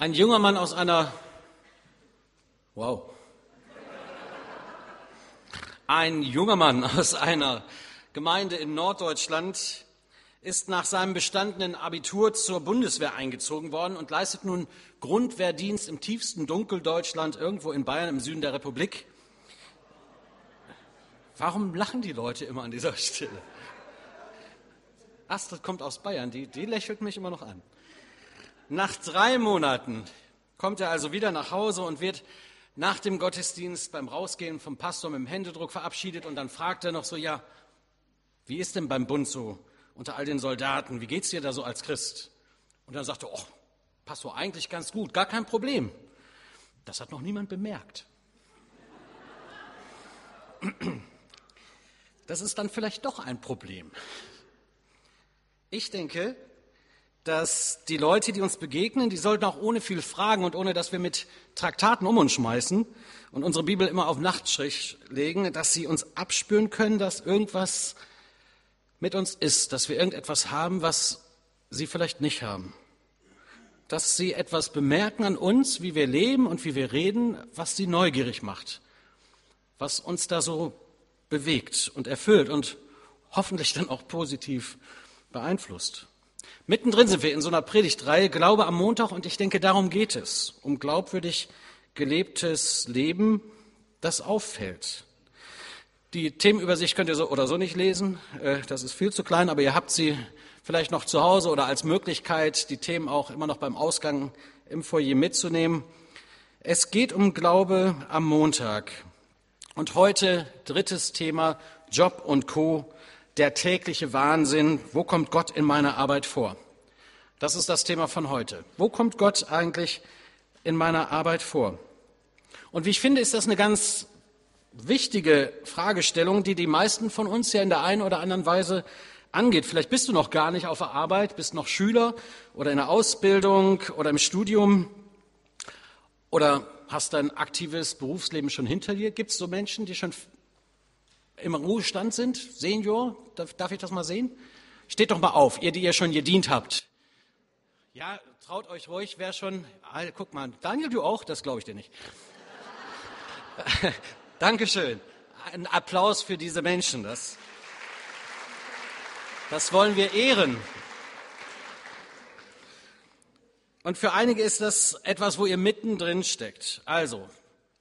Ein junger Mann aus einer, wow, ein junger Mann aus einer Gemeinde in Norddeutschland ist nach seinem bestandenen Abitur zur Bundeswehr eingezogen worden und leistet nun Grundwehrdienst im tiefsten Dunkel Deutschland, irgendwo in Bayern im Süden der Republik. Warum lachen die Leute immer an dieser Stelle? Astrid kommt aus Bayern, die, die lächelt mich immer noch an. Nach drei Monaten kommt er also wieder nach Hause und wird nach dem Gottesdienst beim Rausgehen vom Pastor mit dem Händedruck verabschiedet und dann fragt er noch so, ja, wie ist denn beim Bund so unter all den Soldaten? Wie geht's dir da so als Christ? Und dann sagt er, oh, Pastor, eigentlich ganz gut, gar kein Problem. Das hat noch niemand bemerkt. Das ist dann vielleicht doch ein Problem. Ich denke, dass die Leute, die uns begegnen, die sollten auch ohne viel fragen und ohne, dass wir mit Traktaten um uns schmeißen und unsere Bibel immer auf Nachtstrich legen, dass sie uns abspüren können, dass irgendwas mit uns ist, dass wir irgendetwas haben, was sie vielleicht nicht haben. Dass sie etwas bemerken an uns, wie wir leben und wie wir reden, was sie neugierig macht, was uns da so bewegt und erfüllt und hoffentlich dann auch positiv beeinflusst. Mittendrin sind wir in so einer Predigtreihe Glaube am Montag und ich denke, darum geht es, um glaubwürdig gelebtes Leben, das auffällt. Die Themenübersicht könnt ihr so oder so nicht lesen, äh, das ist viel zu klein, aber ihr habt sie vielleicht noch zu Hause oder als Möglichkeit, die Themen auch immer noch beim Ausgang im Foyer mitzunehmen. Es geht um Glaube am Montag. Und heute drittes Thema Job und Co der tägliche Wahnsinn, wo kommt Gott in meiner Arbeit vor? Das ist das Thema von heute. Wo kommt Gott eigentlich in meiner Arbeit vor? Und wie ich finde, ist das eine ganz wichtige Fragestellung, die die meisten von uns ja in der einen oder anderen Weise angeht. Vielleicht bist du noch gar nicht auf der Arbeit, bist noch Schüler oder in der Ausbildung oder im Studium oder hast dein aktives Berufsleben schon hinter dir. Gibt es so Menschen, die schon im Ruhestand sind, Senior, darf, darf ich das mal sehen? Steht doch mal auf, ihr, die ihr schon gedient habt. Ja, traut euch ruhig, wer schon, guck mal, Daniel, du auch, das glaube ich dir nicht. Dankeschön. Ein Applaus für diese Menschen, das, das wollen wir ehren. Und für einige ist das etwas, wo ihr mittendrin steckt. Also,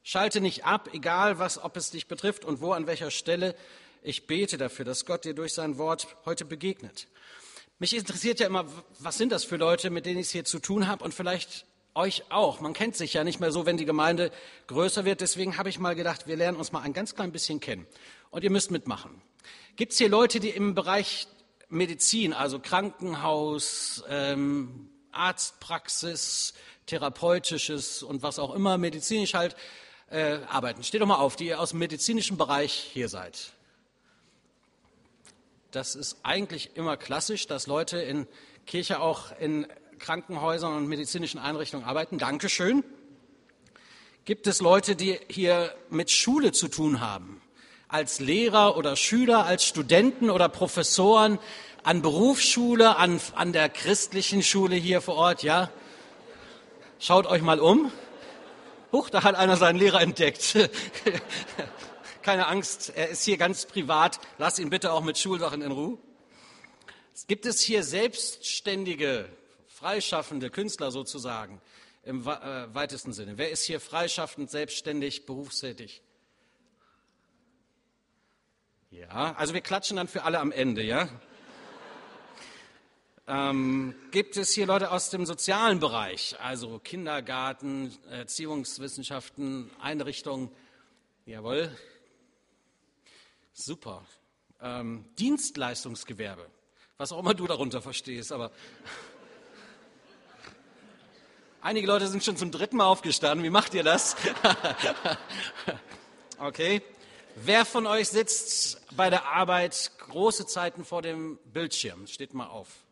Schalte nicht ab, egal was, ob es dich betrifft und wo, an welcher Stelle. Ich bete dafür, dass Gott dir durch sein Wort heute begegnet. Mich interessiert ja immer, was sind das für Leute, mit denen ich es hier zu tun habe und vielleicht euch auch. Man kennt sich ja nicht mehr so, wenn die Gemeinde größer wird. Deswegen habe ich mal gedacht, wir lernen uns mal ein ganz klein bisschen kennen. Und ihr müsst mitmachen. Gibt es hier Leute, die im Bereich Medizin, also Krankenhaus, ähm, Arztpraxis, therapeutisches und was auch immer, medizinisch halt, äh, arbeiten. Steht doch mal auf, die ihr aus dem medizinischen Bereich hier seid. Das ist eigentlich immer klassisch, dass Leute in Kirche auch in Krankenhäusern und medizinischen Einrichtungen arbeiten. Dankeschön. Gibt es Leute, die hier mit Schule zu tun haben? Als Lehrer oder Schüler, als Studenten oder Professoren an Berufsschule, an, an der christlichen Schule hier vor Ort, ja? Schaut euch mal um. Huch, da hat einer seinen Lehrer entdeckt. Keine Angst, er ist hier ganz privat. Lass ihn bitte auch mit Schulsachen in Ruhe. Gibt es hier selbstständige, freischaffende Künstler sozusagen im äh, weitesten Sinne? Wer ist hier freischaffend, selbstständig, berufstätig? Ja, also wir klatschen dann für alle am Ende, ja? Ähm, gibt es hier Leute aus dem sozialen Bereich, also Kindergarten, Erziehungswissenschaften, Einrichtungen? Jawohl. Super. Ähm, Dienstleistungsgewerbe, was auch immer du darunter verstehst, aber einige Leute sind schon zum dritten Mal aufgestanden. Wie macht ihr das? okay. Wer von euch sitzt bei der Arbeit große Zeiten vor dem Bildschirm? Steht mal auf.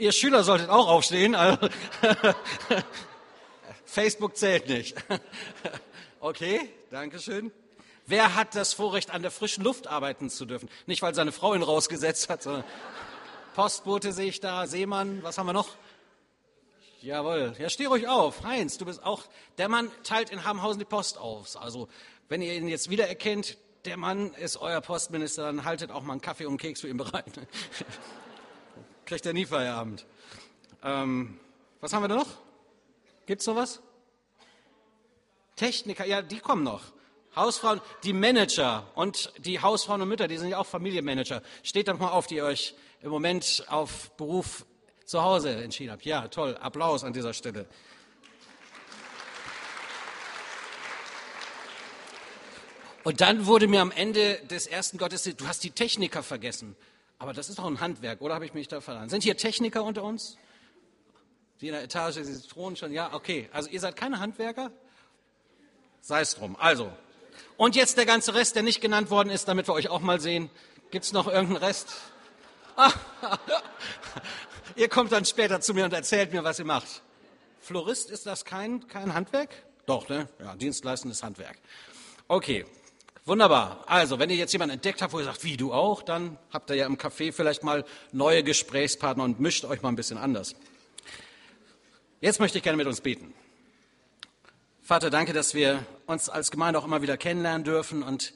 Ihr Schüler solltet auch aufstehen. Also Facebook zählt nicht. okay, danke schön. Wer hat das Vorrecht, an der frischen Luft arbeiten zu dürfen? Nicht, weil seine Frau ihn rausgesetzt hat, sondern Postbote sehe ich da, Seemann, was haben wir noch? Jawohl. Ja, steh ruhig auf. Heinz, du bist auch, der Mann teilt in Hamhausen die Post auf. Also, wenn ihr ihn jetzt wiedererkennt, der Mann ist euer Postminister, dann haltet auch mal einen Kaffee und einen Keks für ihn bereit. Kriegt er nie Feierabend. Ähm, was haben wir da noch? Gibt's noch was? Techniker, ja, die kommen noch. Hausfrauen, die Manager und die Hausfrauen und Mütter, die sind ja auch Familienmanager. Steht doch mal auf, die euch im Moment auf Beruf zu Hause entschieden habt. Ja, toll. Applaus an dieser Stelle. Und dann wurde mir am Ende des ersten Gottesdienstes, du hast die Techniker vergessen. Aber das ist doch ein Handwerk, oder habe ich mich da verraten? Sind hier Techniker unter uns? Die in der Etage, die Thronen schon, ja, okay. Also ihr seid keine Handwerker? Sei es drum. Also. Und jetzt der ganze Rest, der nicht genannt worden ist, damit wir euch auch mal sehen. Gibt es noch irgendeinen Rest? ihr kommt dann später zu mir und erzählt mir, was ihr macht. Florist, ist das kein, kein Handwerk? Doch, ne? Ja, dienstleistendes Handwerk. Okay, wunderbar. Also, wenn ihr jetzt jemanden entdeckt habt, wo ihr sagt, wie du auch, dann habt ihr ja im Café vielleicht mal neue Gesprächspartner und mischt euch mal ein bisschen anders. Jetzt möchte ich gerne mit uns beten. Vater, danke, dass wir uns als Gemeinde auch immer wieder kennenlernen dürfen und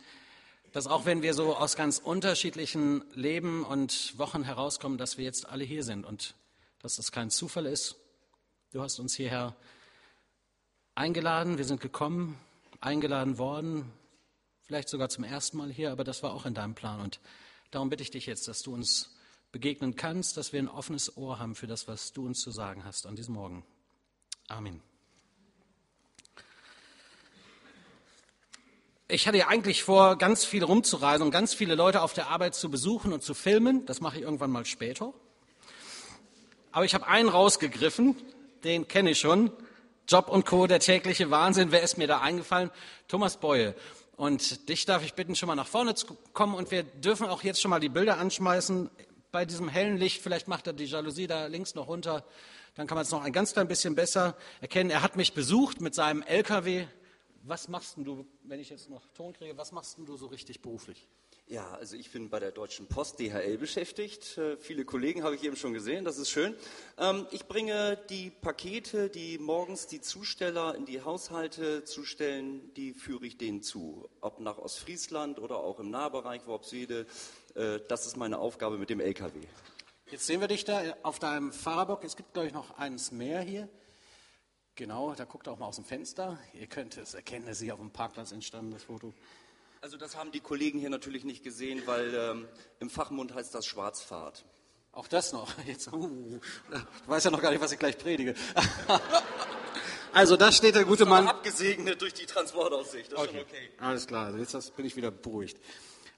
dass auch wenn wir so aus ganz unterschiedlichen Leben und Wochen herauskommen, dass wir jetzt alle hier sind und dass das kein Zufall ist. Du hast uns hierher eingeladen, wir sind gekommen, eingeladen worden, vielleicht sogar zum ersten Mal hier, aber das war auch in deinem Plan. Und darum bitte ich dich jetzt, dass du uns begegnen kannst, dass wir ein offenes Ohr haben für das, was du uns zu sagen hast an diesem Morgen. Amen. Ich hatte ja eigentlich vor, ganz viel rumzureisen und ganz viele Leute auf der Arbeit zu besuchen und zu filmen. Das mache ich irgendwann mal später. Aber ich habe einen rausgegriffen, den kenne ich schon. Job und Co., der tägliche Wahnsinn. Wer ist mir da eingefallen? Thomas Beue. Und dich darf ich bitten, schon mal nach vorne zu kommen. Und wir dürfen auch jetzt schon mal die Bilder anschmeißen. Bei diesem hellen Licht, vielleicht macht er die Jalousie da links noch runter. Dann kann man es noch ein ganz klein bisschen besser erkennen. Er hat mich besucht mit seinem LKW was machst du, wenn ich jetzt noch Ton kriege, was machst du so richtig beruflich? Ja, also ich bin bei der Deutschen Post DHL beschäftigt. Äh, viele Kollegen habe ich eben schon gesehen, das ist schön. Ähm, ich bringe die Pakete, die morgens die Zusteller in die Haushalte zustellen, die führe ich denen zu. Ob nach Ostfriesland oder auch im Nahbereich Worpswede. Äh, das ist meine Aufgabe mit dem LKW. Jetzt sehen wir dich da auf deinem Fahrerbock. Es gibt, glaube ich, noch eins mehr hier. Genau, da guckt auch mal aus dem Fenster. Ihr könnt es erkennen, ist hier auf dem Parkplatz entstanden, das Foto. Also das haben die Kollegen hier natürlich nicht gesehen, weil ähm, im Fachmund heißt das Schwarzfahrt. Auch das noch. Jetzt, uh, du weißt ja noch gar nicht, was ich gleich predige. also da steht der gute Mann. Abgesegnet durch die Transportaussicht. Das okay. okay. Alles klar, also jetzt bin ich wieder beruhigt.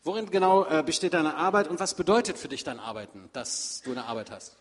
Worin genau äh, besteht deine Arbeit und was bedeutet für dich dein Arbeiten, dass du eine Arbeit hast?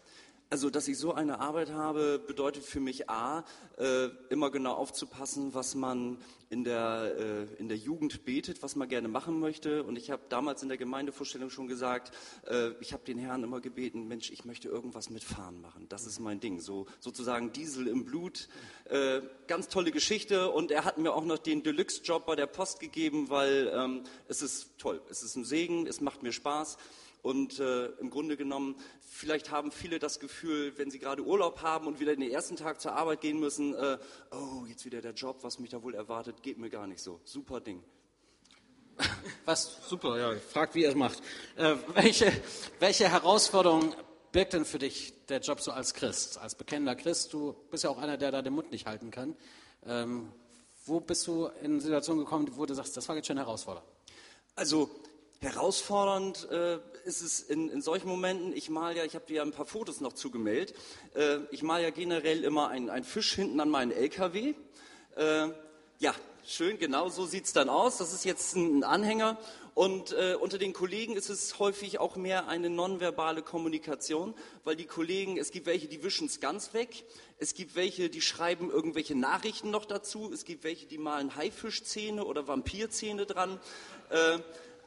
Also, dass ich so eine Arbeit habe, bedeutet für mich A, äh, immer genau aufzupassen, was man in der, äh, in der Jugend betet, was man gerne machen möchte. Und ich habe damals in der Gemeindevorstellung schon gesagt, äh, ich habe den Herrn immer gebeten, Mensch, ich möchte irgendwas mit Fahren machen. Das ist mein Ding. So sozusagen Diesel im Blut. Äh, ganz tolle Geschichte. Und er hat mir auch noch den Deluxe-Job bei der Post gegeben, weil ähm, es ist toll. Es ist ein Segen, es macht mir Spaß. Und äh, im Grunde genommen, vielleicht haben viele das Gefühl, wenn sie gerade Urlaub haben und wieder den ersten Tag zur Arbeit gehen müssen, äh, oh, jetzt wieder der Job, was mich da wohl erwartet, geht mir gar nicht so. Super Ding. Was super, ja, fragt, wie er es macht. Äh, welche, welche Herausforderung birgt denn für dich der Job so als Christ, als bekennender Christ? Du bist ja auch einer, der da den Mund nicht halten kann. Ähm, wo bist du in eine Situation gekommen, wo du sagst, das war jetzt schon herausfordernd? Also Herausfordernd äh, ist es in, in, solchen Momenten, ich mal ja, ich habe dir ja ein paar Fotos noch zugemeldet, äh, ich mal ja generell immer einen Fisch hinten an meinen LKW. Äh, ja, schön, genau so sieht es dann aus. Das ist jetzt ein Anhänger und äh, unter den Kollegen ist es häufig auch mehr eine nonverbale Kommunikation, weil die Kollegen, es gibt welche, die wischen es ganz weg, es gibt welche, die schreiben irgendwelche Nachrichten noch dazu, es gibt welche, die malen Haifischzähne oder Vampirzähne dran. Äh,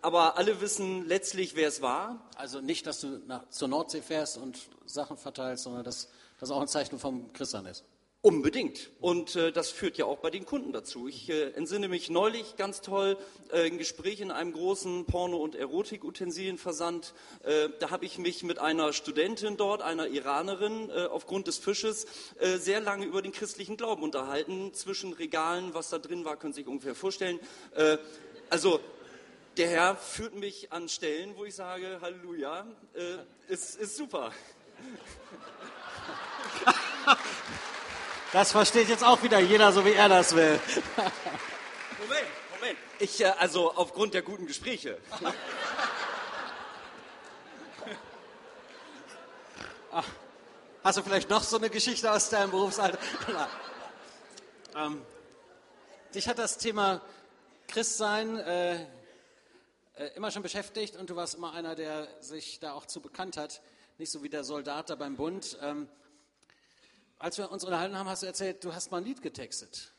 aber alle wissen letztlich, wer es war. Also nicht, dass du nach, zur Nordsee fährst und Sachen verteilst, sondern dass das auch ein Zeichen vom Christian ist. Unbedingt. Und äh, das führt ja auch bei den Kunden dazu. Ich äh, entsinne mich neulich ganz toll äh, ein Gespräch in einem großen Porno- und Erotik-Utensilienversand. Äh, da habe ich mich mit einer Studentin dort, einer Iranerin, äh, aufgrund des Fisches äh, sehr lange über den christlichen Glauben unterhalten. Zwischen Regalen, was da drin war, können Sie sich ungefähr vorstellen. Also der Herr führt mich an Stellen, wo ich sage, Halleluja, äh, ist, ist super. Das versteht jetzt auch wieder jeder, so wie er das will. Moment, Moment. Ich, äh, also aufgrund der guten Gespräche. Hast du vielleicht noch so eine Geschichte aus deinem Berufsalter? ähm, dich hat das Thema Christsein äh, äh, immer schon beschäftigt und du warst immer einer, der sich da auch zu bekannt hat. Nicht so wie der Soldat da beim Bund. Ähm, als wir uns unterhalten haben, hast du erzählt, du hast mal ein Lied getextet.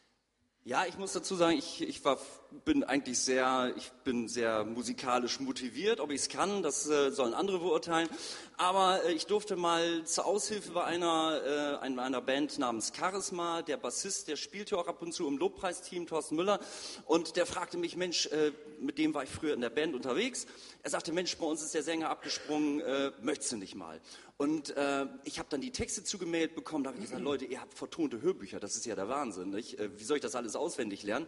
Ja, ich muss dazu sagen, ich, ich war, bin eigentlich sehr, ich bin sehr musikalisch motiviert. Ob ich es kann, das äh, sollen andere beurteilen. Aber äh, ich durfte mal zur Aushilfe bei einer, äh, einer Band namens Charisma. Der Bassist, der spielte auch ab und zu im Lobpreisteam, Thorsten Müller. Und der fragte mich, Mensch, äh, mit dem war ich früher in der Band unterwegs. Er sagte, Mensch, bei uns ist der Sänger abgesprungen, äh, möchtest du nicht mal? Und äh, ich habe dann die Texte zugemailt bekommen. Da habe ich gesagt, Leute, ihr habt vertonte Hörbücher, das ist ja der Wahnsinn. Nicht? Wie soll ich das alles auswendig lernen?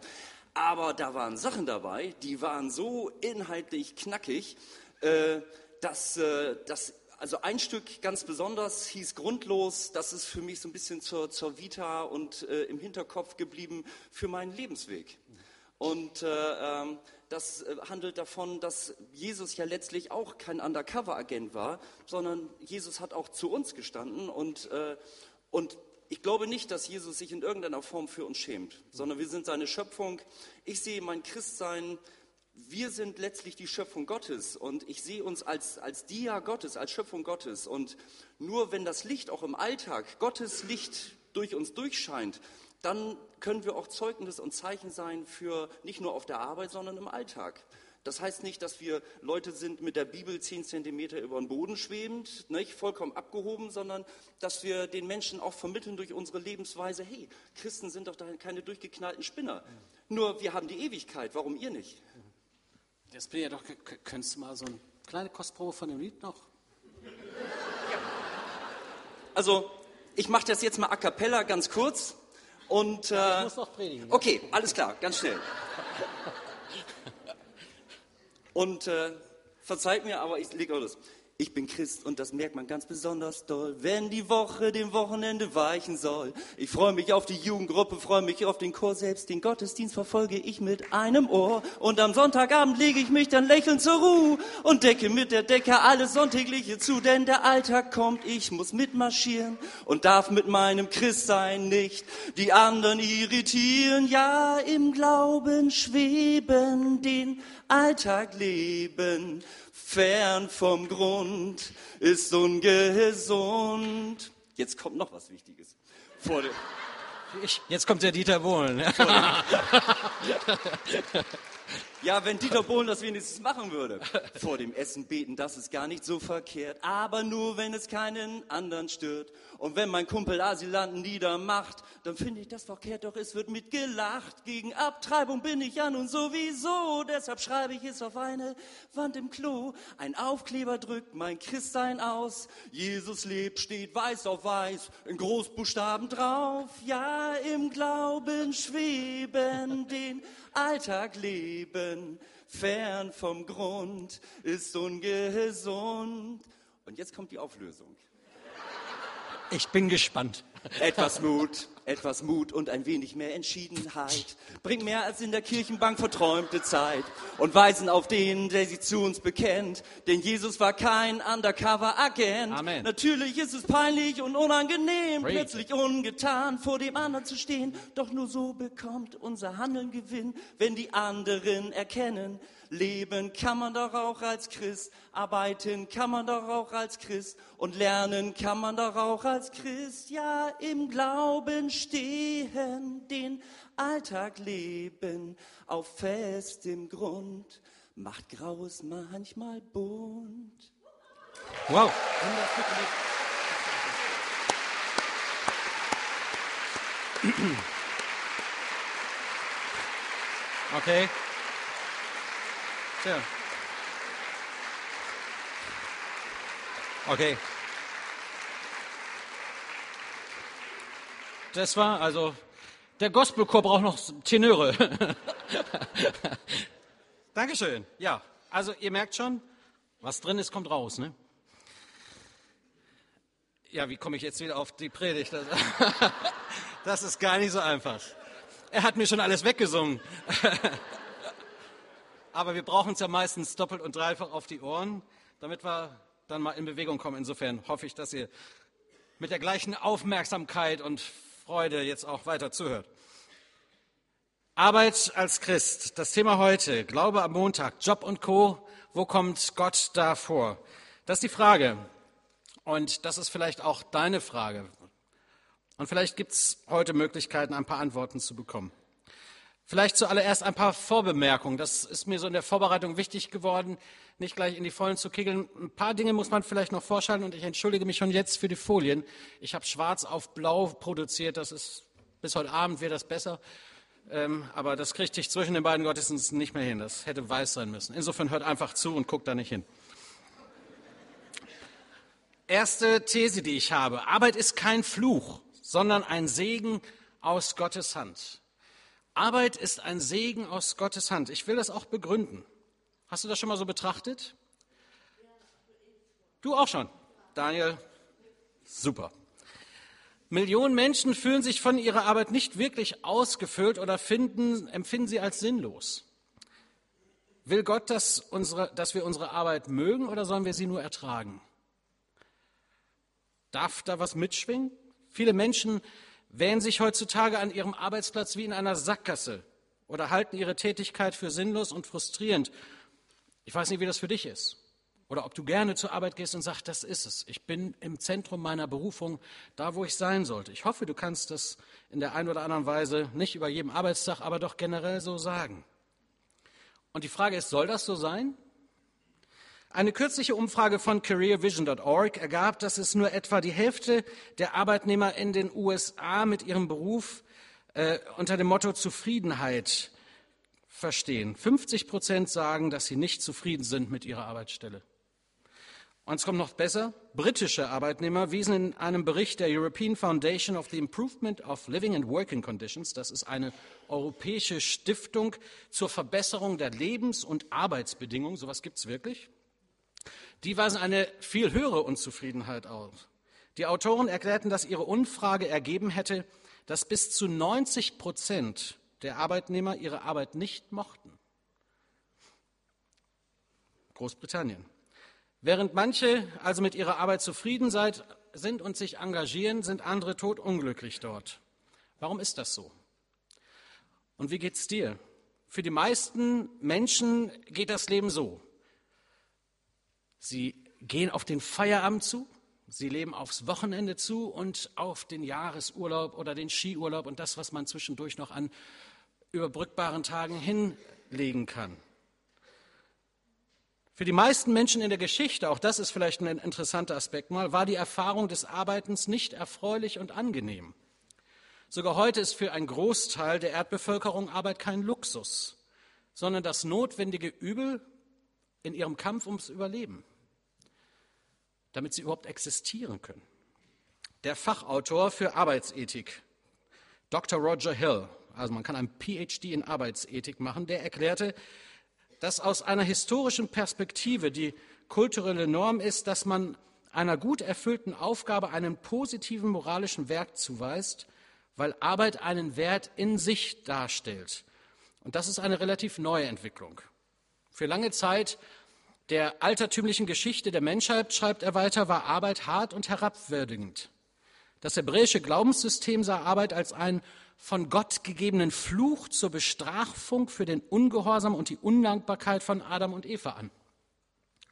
Aber da waren Sachen dabei, die waren so inhaltlich knackig, äh, dass, äh, dass also ein Stück ganz besonders hieß Grundlos. Das ist für mich so ein bisschen zur, zur Vita und äh, im Hinterkopf geblieben für meinen Lebensweg. Und äh, ähm, das äh, handelt davon, dass Jesus ja letztlich auch kein Undercover-Agent war, sondern Jesus hat auch zu uns gestanden. Und, äh, und ich glaube nicht, dass Jesus sich in irgendeiner Form für uns schämt, sondern wir sind seine Schöpfung. Ich sehe mein Christsein, wir sind letztlich die Schöpfung Gottes und ich sehe uns als, als Dia Gottes, als Schöpfung Gottes. Und nur wenn das Licht auch im Alltag, Gottes Licht durch uns durchscheint, dann können wir auch Zeugnis und Zeichen sein für nicht nur auf der Arbeit, sondern im Alltag. Das heißt nicht, dass wir Leute sind mit der Bibel zehn Zentimeter über den Boden schwebend, nicht vollkommen abgehoben, sondern dass wir den Menschen auch vermitteln durch unsere Lebensweise, hey, Christen sind doch keine durchgeknallten Spinner. Nur wir haben die Ewigkeit, warum ihr nicht? Das bin ja doch, könntest du mal so eine kleine Kostprobe von dem Lied noch? Also, ich mache das jetzt mal a cappella ganz kurz. Und, äh, ich muss noch predigen. Ja? Okay, alles klar, ganz schnell. Und äh, verzeiht mir, aber ich lege auch das. Ich bin Christ und das merkt man ganz besonders doll, wenn die Woche dem Wochenende weichen soll. Ich freue mich auf die Jugendgruppe, freue mich auf den Chor, selbst den Gottesdienst verfolge ich mit einem Ohr. Und am Sonntagabend lege ich mich dann lächelnd zur Ruhe und decke mit der Decke alles Sonntägliche zu, denn der Alltag kommt, ich muss mitmarschieren und darf mit meinem Christsein nicht die anderen irritieren. Ja, im Glauben schweben, den Alltag leben fern vom Grund, ist ungesund. Jetzt kommt noch was Wichtiges. Vor dem, ich, jetzt kommt der Dieter Bohlen. Ja, wenn Dieter Bohlen das wenigstens machen würde. Vor dem Essen beten, das ist gar nicht so verkehrt. Aber nur, wenn es keinen anderen stört. Und wenn mein Kumpel Asylanten niedermacht, dann finde ich das verkehrt, doch es wird mitgelacht. Gegen Abtreibung bin ich ja nun sowieso. Deshalb schreibe ich es auf eine Wand im Klo. Ein Aufkleber drückt mein Christsein aus. Jesus lebt, steht weiß auf weiß, in Großbuchstaben drauf. Ja, im Glauben schweben, den Alltag leben, fern vom Grund, ist ungesund. Und jetzt kommt die Auflösung. Ich bin gespannt. Etwas Mut, etwas Mut und ein wenig mehr Entschiedenheit bringt mehr als in der Kirchenbank verträumte Zeit und weisen auf den, der sich zu uns bekennt. Denn Jesus war kein Undercover-Agent. Amen. Natürlich ist es peinlich und unangenehm, Preach. plötzlich ungetan vor dem anderen zu stehen. Doch nur so bekommt unser Handeln Gewinn, wenn die anderen erkennen, Leben kann man doch auch als Christ, arbeiten kann man doch auch als Christ und lernen kann man doch auch als Christ. Ja, im Glauben stehen, den Alltag leben, auf festem Grund, macht Graues manchmal bunt. Wow. Okay. Tja. Okay. Das war also, der Gospelchor braucht noch Tenöre. Dankeschön. Ja, also ihr merkt schon, was drin ist, kommt raus. Ne? Ja, wie komme ich jetzt wieder auf die Predigt? Das ist gar nicht so einfach. Er hat mir schon alles weggesungen. Aber wir brauchen es ja meistens doppelt und dreifach auf die Ohren, damit wir dann mal in Bewegung kommen. Insofern hoffe ich, dass ihr mit der gleichen Aufmerksamkeit und Freude jetzt auch weiter zuhört. Arbeit als Christ, das Thema heute, Glaube am Montag, Job und Co. Wo kommt Gott da vor? Das ist die Frage. Und das ist vielleicht auch deine Frage. Und vielleicht gibt es heute Möglichkeiten, ein paar Antworten zu bekommen. Vielleicht zuallererst ein paar Vorbemerkungen. Das ist mir so in der Vorbereitung wichtig geworden, nicht gleich in die Vollen zu kegeln. Ein paar Dinge muss man vielleicht noch vorschalten und ich entschuldige mich schon jetzt für die Folien. Ich habe schwarz auf blau produziert. Das ist bis heute Abend wäre das besser. Ähm, aber das kriegte ich zwischen den beiden Gottesdiensten nicht mehr hin. Das hätte weiß sein müssen. Insofern hört einfach zu und guckt da nicht hin. Erste These, die ich habe. Arbeit ist kein Fluch, sondern ein Segen aus Gottes Hand. Arbeit ist ein Segen aus Gottes Hand. Ich will das auch begründen. Hast du das schon mal so betrachtet? Du auch schon. Daniel, super. Millionen Menschen fühlen sich von ihrer Arbeit nicht wirklich ausgefüllt oder finden, empfinden sie als sinnlos. Will Gott, dass, unsere, dass wir unsere Arbeit mögen oder sollen wir sie nur ertragen? Darf da was mitschwingen? Viele Menschen wähnen sich heutzutage an ihrem Arbeitsplatz wie in einer Sackgasse oder halten ihre Tätigkeit für sinnlos und frustrierend. Ich weiß nicht, wie das für dich ist. Oder ob du gerne zur Arbeit gehst und sagst, das ist es. Ich bin im Zentrum meiner Berufung, da wo ich sein sollte. Ich hoffe, du kannst das in der einen oder anderen Weise nicht über jedem Arbeitstag, aber doch generell so sagen. Und die Frage ist, soll das so sein? Eine kürzliche Umfrage von careervision.org ergab, dass es nur etwa die Hälfte der Arbeitnehmer in den USA mit ihrem Beruf äh, unter dem Motto Zufriedenheit verstehen. 50 Prozent sagen, dass sie nicht zufrieden sind mit ihrer Arbeitsstelle. Und es kommt noch besser. Britische Arbeitnehmer wiesen in einem Bericht der European Foundation of the Improvement of Living and Working Conditions, das ist eine europäische Stiftung zur Verbesserung der Lebens- und Arbeitsbedingungen, sowas gibt es wirklich, die weisen eine viel höhere Unzufriedenheit auf. Die Autoren erklärten, dass ihre Umfrage ergeben hätte, dass bis zu 90 Prozent der Arbeitnehmer ihre Arbeit nicht mochten. Großbritannien. Während manche also mit ihrer Arbeit zufrieden sind und sich engagieren, sind andere todunglücklich dort. Warum ist das so? Und wie geht's dir? Für die meisten Menschen geht das Leben so. Sie gehen auf den Feierabend zu, sie leben aufs Wochenende zu und auf den Jahresurlaub oder den Skiurlaub und das, was man zwischendurch noch an überbrückbaren Tagen hinlegen kann. Für die meisten Menschen in der Geschichte, auch das ist vielleicht ein interessanter Aspekt mal, war die Erfahrung des Arbeitens nicht erfreulich und angenehm. Sogar heute ist für einen Großteil der Erdbevölkerung Arbeit kein Luxus, sondern das notwendige Übel in ihrem Kampf ums Überleben, damit sie überhaupt existieren können. Der Fachautor für Arbeitsethik, Dr. Roger Hill, also man kann ein PhD in Arbeitsethik machen, der erklärte, dass aus einer historischen Perspektive die kulturelle Norm ist, dass man einer gut erfüllten Aufgabe einen positiven moralischen Wert zuweist, weil Arbeit einen Wert in sich darstellt. Und das ist eine relativ neue Entwicklung. Für lange Zeit der altertümlichen Geschichte der Menschheit, schreibt er weiter, war Arbeit hart und herabwürdigend. Das hebräische Glaubenssystem sah Arbeit als einen von Gott gegebenen Fluch zur Bestrafung für den Ungehorsam und die Undankbarkeit von Adam und Eva an.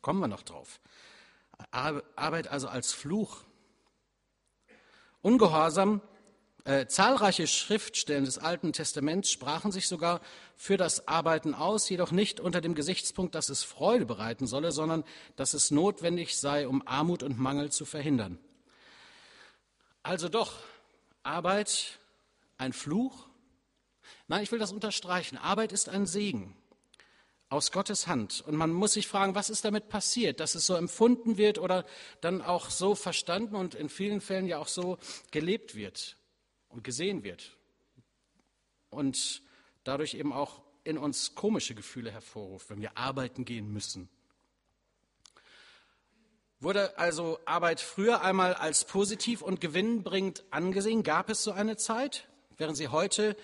Kommen wir noch drauf. Arbeit also als Fluch. Ungehorsam, äh, zahlreiche Schriftstellen des Alten Testaments sprachen sich sogar für das Arbeiten aus, jedoch nicht unter dem Gesichtspunkt, dass es Freude bereiten solle, sondern dass es notwendig sei, um Armut und Mangel zu verhindern. Also doch, Arbeit ein Fluch? Nein, ich will das unterstreichen. Arbeit ist ein Segen aus Gottes Hand. Und man muss sich fragen, was ist damit passiert, dass es so empfunden wird oder dann auch so verstanden und in vielen Fällen ja auch so gelebt wird und gesehen wird. Und dadurch eben auch in uns komische Gefühle hervorruft, wenn wir arbeiten gehen müssen. Wurde also Arbeit früher einmal als positiv und gewinnbringend angesehen? Gab es so eine Zeit, während sie heute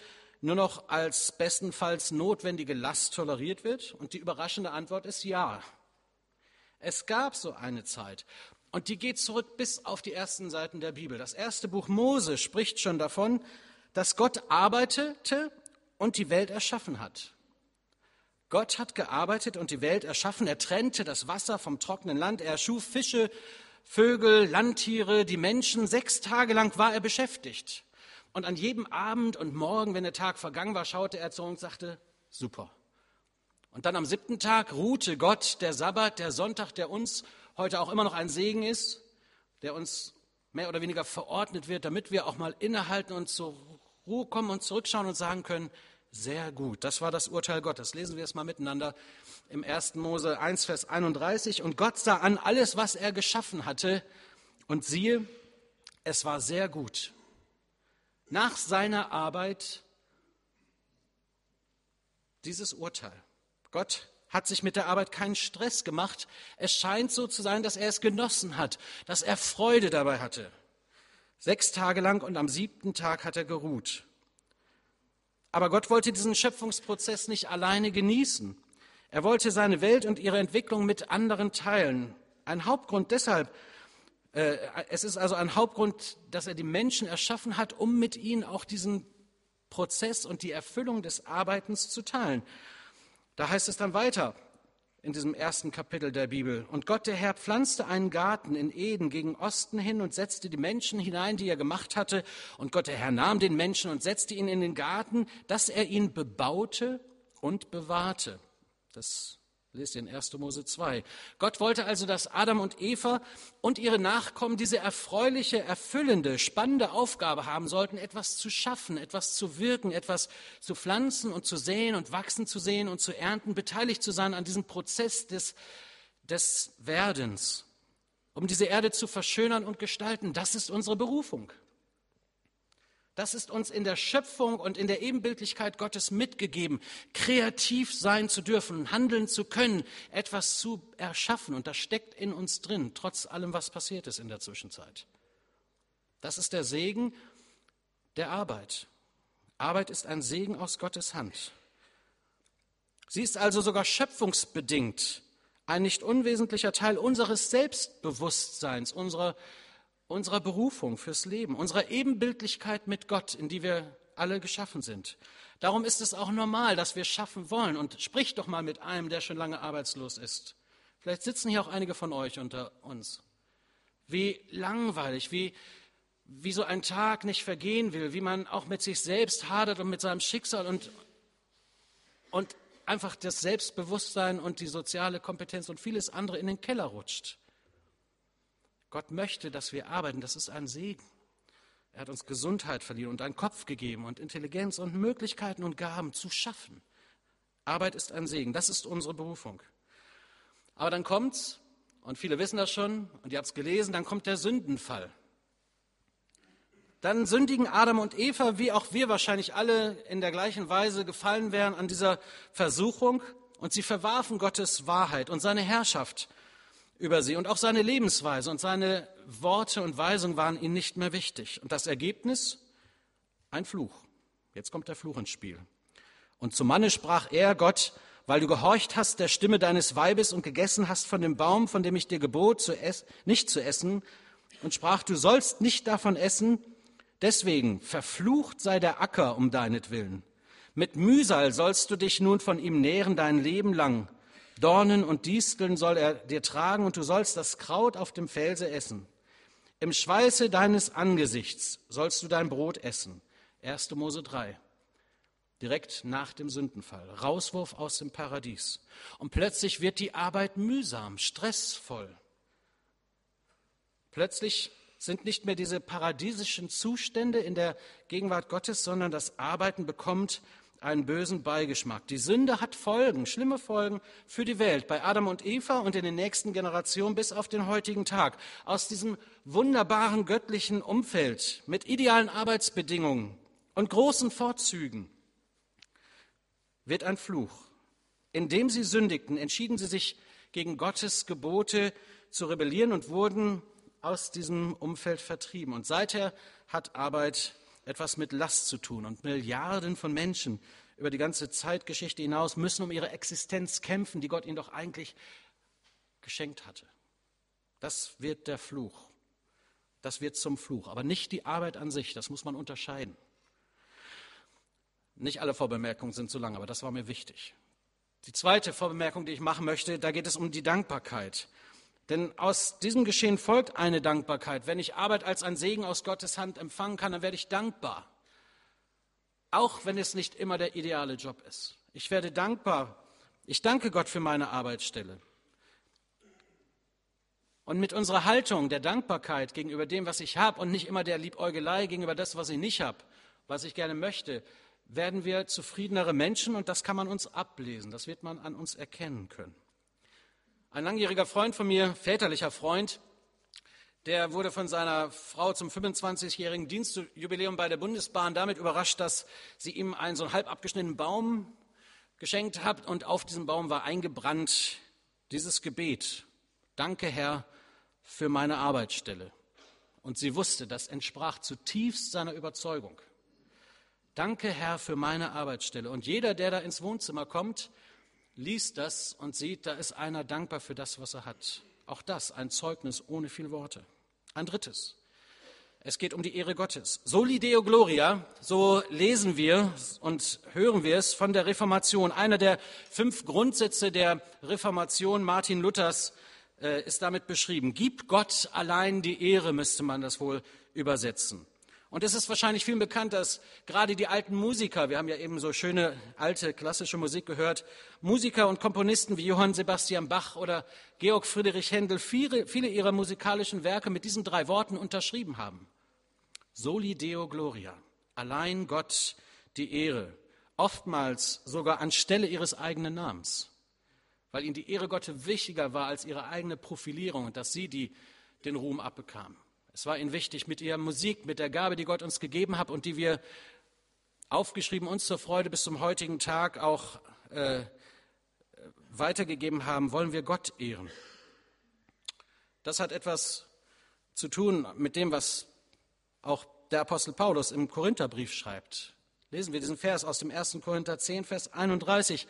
nur noch als bestenfalls notwendige Last toleriert wird? Und die überraschende Antwort ist ja. Es gab so eine Zeit. Und die geht zurück bis auf die ersten Seiten der Bibel. Das erste Buch Mose spricht schon davon, dass Gott arbeitete und die Welt erschaffen hat. Gott hat gearbeitet und die Welt erschaffen. Er trennte das Wasser vom trockenen Land. Er schuf Fische, Vögel, Landtiere, die Menschen. Sechs Tage lang war er beschäftigt. Und an jedem Abend und Morgen, wenn der Tag vergangen war, schaute er zu uns und sagte, super. Und dann am siebten Tag ruhte Gott, der Sabbat, der Sonntag, der uns heute auch immer noch ein Segen ist, der uns mehr oder weniger verordnet wird, damit wir auch mal innehalten und zur Ruhe kommen und zurückschauen und sagen können, sehr gut. Das war das Urteil Gottes. Lesen wir es mal miteinander im 1. Mose 1, Vers 31. Und Gott sah an alles, was er geschaffen hatte. Und siehe, es war sehr gut. Nach seiner Arbeit dieses Urteil. Gott hat sich mit der Arbeit keinen Stress gemacht. Es scheint so zu sein, dass er es genossen hat, dass er Freude dabei hatte. Sechs Tage lang und am siebten Tag hat er geruht. Aber Gott wollte diesen Schöpfungsprozess nicht alleine genießen. Er wollte seine Welt und ihre Entwicklung mit anderen teilen. Ein Hauptgrund deshalb, äh, es ist also ein Hauptgrund, dass er die Menschen erschaffen hat, um mit ihnen auch diesen Prozess und die Erfüllung des Arbeitens zu teilen. Da heißt es dann weiter, in diesem ersten Kapitel der Bibel. Und Gott, der Herr, pflanzte einen Garten in Eden gegen Osten hin und setzte die Menschen hinein, die er gemacht hatte. Und Gott, der Herr, nahm den Menschen und setzte ihn in den Garten, dass er ihn bebaute und bewahrte. Das Lest in 1. Mose 2. Gott wollte also, dass Adam und Eva und ihre Nachkommen diese erfreuliche, erfüllende, spannende Aufgabe haben sollten, etwas zu schaffen, etwas zu wirken, etwas zu pflanzen und zu säen und wachsen zu sehen und zu ernten, beteiligt zu sein an diesem Prozess des, des Werdens, um diese Erde zu verschönern und gestalten. Das ist unsere Berufung. Das ist uns in der Schöpfung und in der Ebenbildlichkeit Gottes mitgegeben, kreativ sein zu dürfen, handeln zu können, etwas zu erschaffen. Und das steckt in uns drin, trotz allem, was passiert ist in der Zwischenzeit. Das ist der Segen der Arbeit. Arbeit ist ein Segen aus Gottes Hand. Sie ist also sogar schöpfungsbedingt ein nicht unwesentlicher Teil unseres Selbstbewusstseins, unserer unserer Berufung fürs Leben, unserer Ebenbildlichkeit mit Gott, in die wir alle geschaffen sind. Darum ist es auch normal, dass wir schaffen wollen. Und sprich doch mal mit einem, der schon lange arbeitslos ist. Vielleicht sitzen hier auch einige von euch unter uns. Wie langweilig, wie, wie so ein Tag nicht vergehen will, wie man auch mit sich selbst hadert und mit seinem Schicksal und, und einfach das Selbstbewusstsein und die soziale Kompetenz und vieles andere in den Keller rutscht. Gott möchte, dass wir arbeiten. Das ist ein Segen. Er hat uns Gesundheit verliehen und einen Kopf gegeben und Intelligenz und Möglichkeiten und Gaben zu schaffen. Arbeit ist ein Segen. Das ist unsere Berufung. Aber dann kommt's, und viele wissen das schon, und ihr habt es gelesen, dann kommt der Sündenfall. Dann sündigen Adam und Eva, wie auch wir wahrscheinlich alle in der gleichen Weise gefallen wären an dieser Versuchung, und sie verwarfen Gottes Wahrheit und seine Herrschaft über sie und auch seine Lebensweise und seine Worte und Weisungen waren ihnen nicht mehr wichtig. Und das Ergebnis? Ein Fluch. Jetzt kommt der Fluch ins Spiel. Und zum Manne sprach er, Gott, weil du gehorcht hast der Stimme deines Weibes und gegessen hast von dem Baum, von dem ich dir gebot, zu nicht zu essen, und sprach, du sollst nicht davon essen, deswegen verflucht sei der Acker um deinetwillen. Mit Mühsal sollst du dich nun von ihm nähren dein Leben lang. Dornen und Disteln soll er dir tragen und du sollst das Kraut auf dem Felse essen. Im Schweiße deines Angesichts sollst du dein Brot essen. 1. Mose 3. Direkt nach dem Sündenfall. Rauswurf aus dem Paradies. Und plötzlich wird die Arbeit mühsam, stressvoll. Plötzlich sind nicht mehr diese paradiesischen Zustände in der Gegenwart Gottes, sondern das Arbeiten bekommt einen bösen Beigeschmack. Die Sünde hat Folgen, schlimme Folgen für die Welt, bei Adam und Eva und in den nächsten Generationen bis auf den heutigen Tag. Aus diesem wunderbaren göttlichen Umfeld mit idealen Arbeitsbedingungen und großen Vorzügen wird ein Fluch. Indem sie sündigten, entschieden sie sich gegen Gottes Gebote zu rebellieren und wurden aus diesem Umfeld vertrieben. Und seither hat Arbeit etwas mit Last zu tun. Und Milliarden von Menschen über die ganze Zeitgeschichte hinaus müssen um ihre Existenz kämpfen, die Gott ihnen doch eigentlich geschenkt hatte. Das wird der Fluch. Das wird zum Fluch. Aber nicht die Arbeit an sich, das muss man unterscheiden. Nicht alle Vorbemerkungen sind so lang, aber das war mir wichtig. Die zweite Vorbemerkung, die ich machen möchte, da geht es um die Dankbarkeit. Denn aus diesem Geschehen folgt eine Dankbarkeit. Wenn ich Arbeit als ein Segen aus Gottes Hand empfangen kann, dann werde ich dankbar. Auch wenn es nicht immer der ideale Job ist. Ich werde dankbar. Ich danke Gott für meine Arbeitsstelle. Und mit unserer Haltung der Dankbarkeit gegenüber dem, was ich habe und nicht immer der Liebäugelei gegenüber das, was ich nicht habe, was ich gerne möchte, werden wir zufriedenere Menschen und das kann man uns ablesen, das wird man an uns erkennen können. Ein langjähriger Freund von mir, väterlicher Freund, der wurde von seiner Frau zum 25-jährigen Dienstjubiläum bei der Bundesbahn damit überrascht, dass sie ihm einen so einen halb abgeschnittenen Baum geschenkt hat und auf diesem Baum war eingebrannt dieses Gebet. Danke, Herr, für meine Arbeitsstelle. Und sie wusste, das entsprach zutiefst seiner Überzeugung. Danke, Herr, für meine Arbeitsstelle. Und jeder, der da ins Wohnzimmer kommt, liest das und sieht, da ist einer dankbar für das, was er hat. Auch das ein Zeugnis ohne viel Worte. Ein drittes. Es geht um die Ehre Gottes. Soli Deo Gloria, so lesen wir und hören wir es von der Reformation. Einer der fünf Grundsätze der Reformation Martin Luthers äh, ist damit beschrieben. Gib Gott allein die Ehre, müsste man das wohl übersetzen. Und es ist wahrscheinlich vielen bekannt, dass gerade die alten Musiker, wir haben ja eben so schöne alte klassische Musik gehört, Musiker und Komponisten wie Johann Sebastian Bach oder Georg Friedrich Händel viele, viele ihrer musikalischen Werke mit diesen drei Worten unterschrieben haben. Soli Deo Gloria, allein Gott die Ehre, oftmals sogar anstelle ihres eigenen Namens, weil ihnen die Ehre Gottes wichtiger war als ihre eigene Profilierung und dass sie die, den Ruhm abbekamen. Es war ihnen wichtig, mit ihrer Musik, mit der Gabe, die Gott uns gegeben hat und die wir aufgeschrieben uns zur Freude bis zum heutigen Tag auch äh, weitergegeben haben, wollen wir Gott ehren. Das hat etwas zu tun mit dem, was auch der Apostel Paulus im Korintherbrief schreibt. Lesen wir diesen Vers aus dem 1. Korinther 10, Vers 31.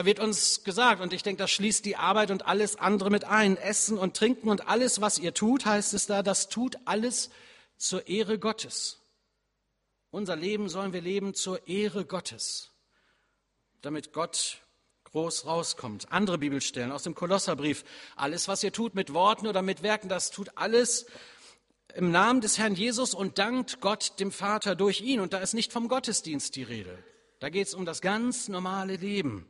Da wird uns gesagt, und ich denke, das schließt die Arbeit und alles andere mit ein. Essen und Trinken und alles, was ihr tut, heißt es da, das tut alles zur Ehre Gottes. Unser Leben sollen wir leben zur Ehre Gottes, damit Gott groß rauskommt. Andere Bibelstellen aus dem Kolosserbrief. Alles, was ihr tut mit Worten oder mit Werken, das tut alles im Namen des Herrn Jesus und dankt Gott dem Vater durch ihn. Und da ist nicht vom Gottesdienst die Rede. Da geht es um das ganz normale Leben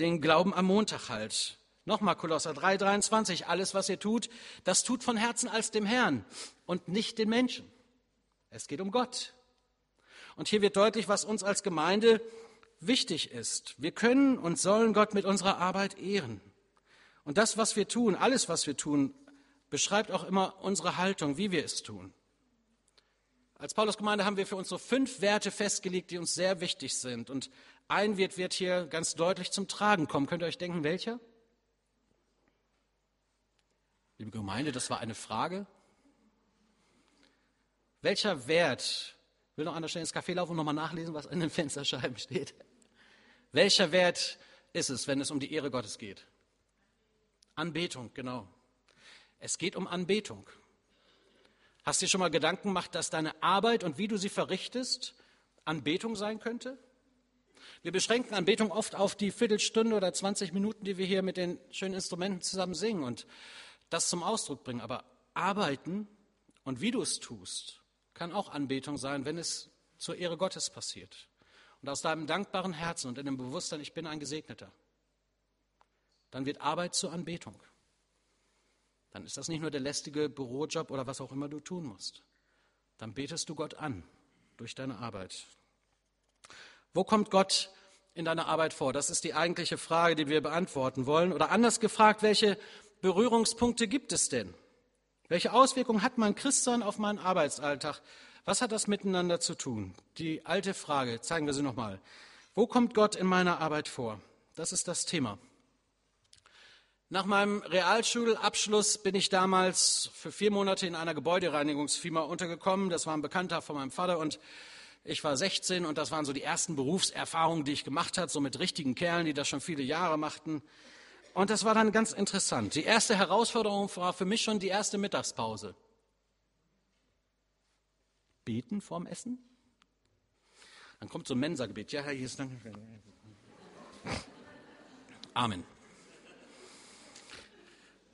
den Glauben am Montag halt. Nochmal Kolosser 3,23. Alles, was ihr tut, das tut von Herzen als dem Herrn und nicht den Menschen. Es geht um Gott. Und hier wird deutlich, was uns als Gemeinde wichtig ist. Wir können und sollen Gott mit unserer Arbeit ehren. Und das, was wir tun, alles, was wir tun, beschreibt auch immer unsere Haltung, wie wir es tun. Als Paulusgemeinde haben wir für uns so fünf Werte festgelegt, die uns sehr wichtig sind. Und ein Wert wird hier ganz deutlich zum Tragen kommen. Könnt ihr euch denken, welcher? Liebe Gemeinde, das war eine Frage. Welcher Wert, will noch einer schnell ins Café laufen und nochmal nachlesen, was in den Fensterscheiben steht. Welcher Wert ist es, wenn es um die Ehre Gottes geht? Anbetung, genau. Es geht um Anbetung. Hast du dir schon mal Gedanken gemacht, dass deine Arbeit und wie du sie verrichtest Anbetung sein könnte? Wir beschränken Anbetung oft auf die Viertelstunde oder 20 Minuten, die wir hier mit den schönen Instrumenten zusammen singen und das zum Ausdruck bringen. Aber arbeiten und wie du es tust, kann auch Anbetung sein, wenn es zur Ehre Gottes passiert. Und aus deinem dankbaren Herzen und in dem Bewusstsein, ich bin ein Gesegneter, dann wird Arbeit zur Anbetung. dann ist das nicht nur der lästige Bürojob oder was auch immer du tun musst. Dann betest du Gott an durch deine Arbeit. Wo kommt Gott in deiner Arbeit vor? Das ist die eigentliche Frage, die wir beantworten wollen. Oder anders gefragt, welche Berührungspunkte gibt es denn? Welche Auswirkungen hat mein Christsein auf meinen Arbeitsalltag? Was hat das miteinander zu tun? Die alte Frage, zeigen wir sie nochmal. Wo kommt Gott in meiner Arbeit vor? Das ist das Thema. Nach meinem Realschulabschluss bin ich damals für vier Monate in einer Gebäudereinigungsfirma untergekommen. Das war ein Bekannter von meinem Vater und ich war 16 und das waren so die ersten Berufserfahrungen, die ich gemacht habe, so mit richtigen Kerlen, die das schon viele Jahre machten. Und das war dann ganz interessant. Die erste Herausforderung war für mich schon die erste Mittagspause. Beten vorm Essen? Dann kommt so ein Mensagebet. Ja, hier ist danke. Amen.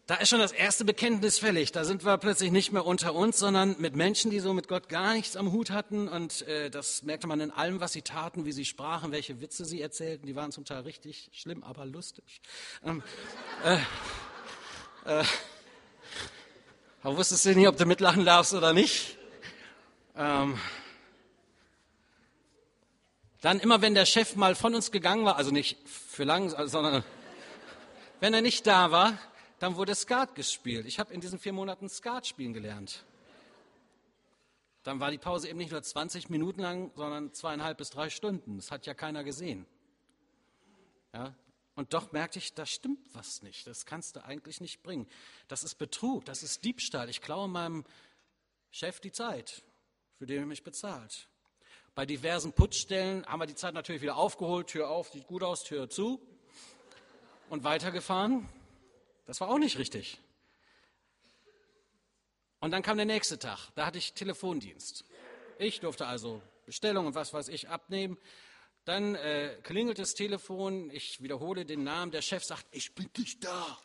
Da ist schon das erste Bekenntnis fällig. Da sind wir plötzlich nicht mehr unter uns, sondern mit Menschen, die so mit Gott gar nichts am Hut hatten. Und äh, das merkte man in allem, was sie taten, wie sie sprachen, welche Witze sie erzählten. Die waren zum Teil richtig schlimm, aber lustig. Ähm, äh, äh, aber wusstest du nicht, ob du mitlachen darfst oder nicht? Ähm, dann immer, wenn der Chef mal von uns gegangen war, also nicht für lang, sondern wenn er nicht da war, dann wurde Skat gespielt. Ich habe in diesen vier Monaten Skat spielen gelernt. Dann war die Pause eben nicht nur 20 Minuten lang, sondern zweieinhalb bis drei Stunden. Das hat ja keiner gesehen. Ja? Und doch merkte ich, da stimmt was nicht. Das kannst du eigentlich nicht bringen. Das ist Betrug, das ist Diebstahl. Ich klaue meinem Chef die Zeit, für den er mich bezahlt. Bei diversen Putzstellen haben wir die Zeit natürlich wieder aufgeholt, Tür auf, sieht gut aus, Tür zu und weitergefahren. Das war auch nicht richtig. Und dann kam der nächste Tag, da hatte ich Telefondienst. Ich durfte also Bestellung und was weiß ich abnehmen. Dann äh, klingelt das Telefon, ich wiederhole den Namen, der Chef sagt, ich bin nicht da.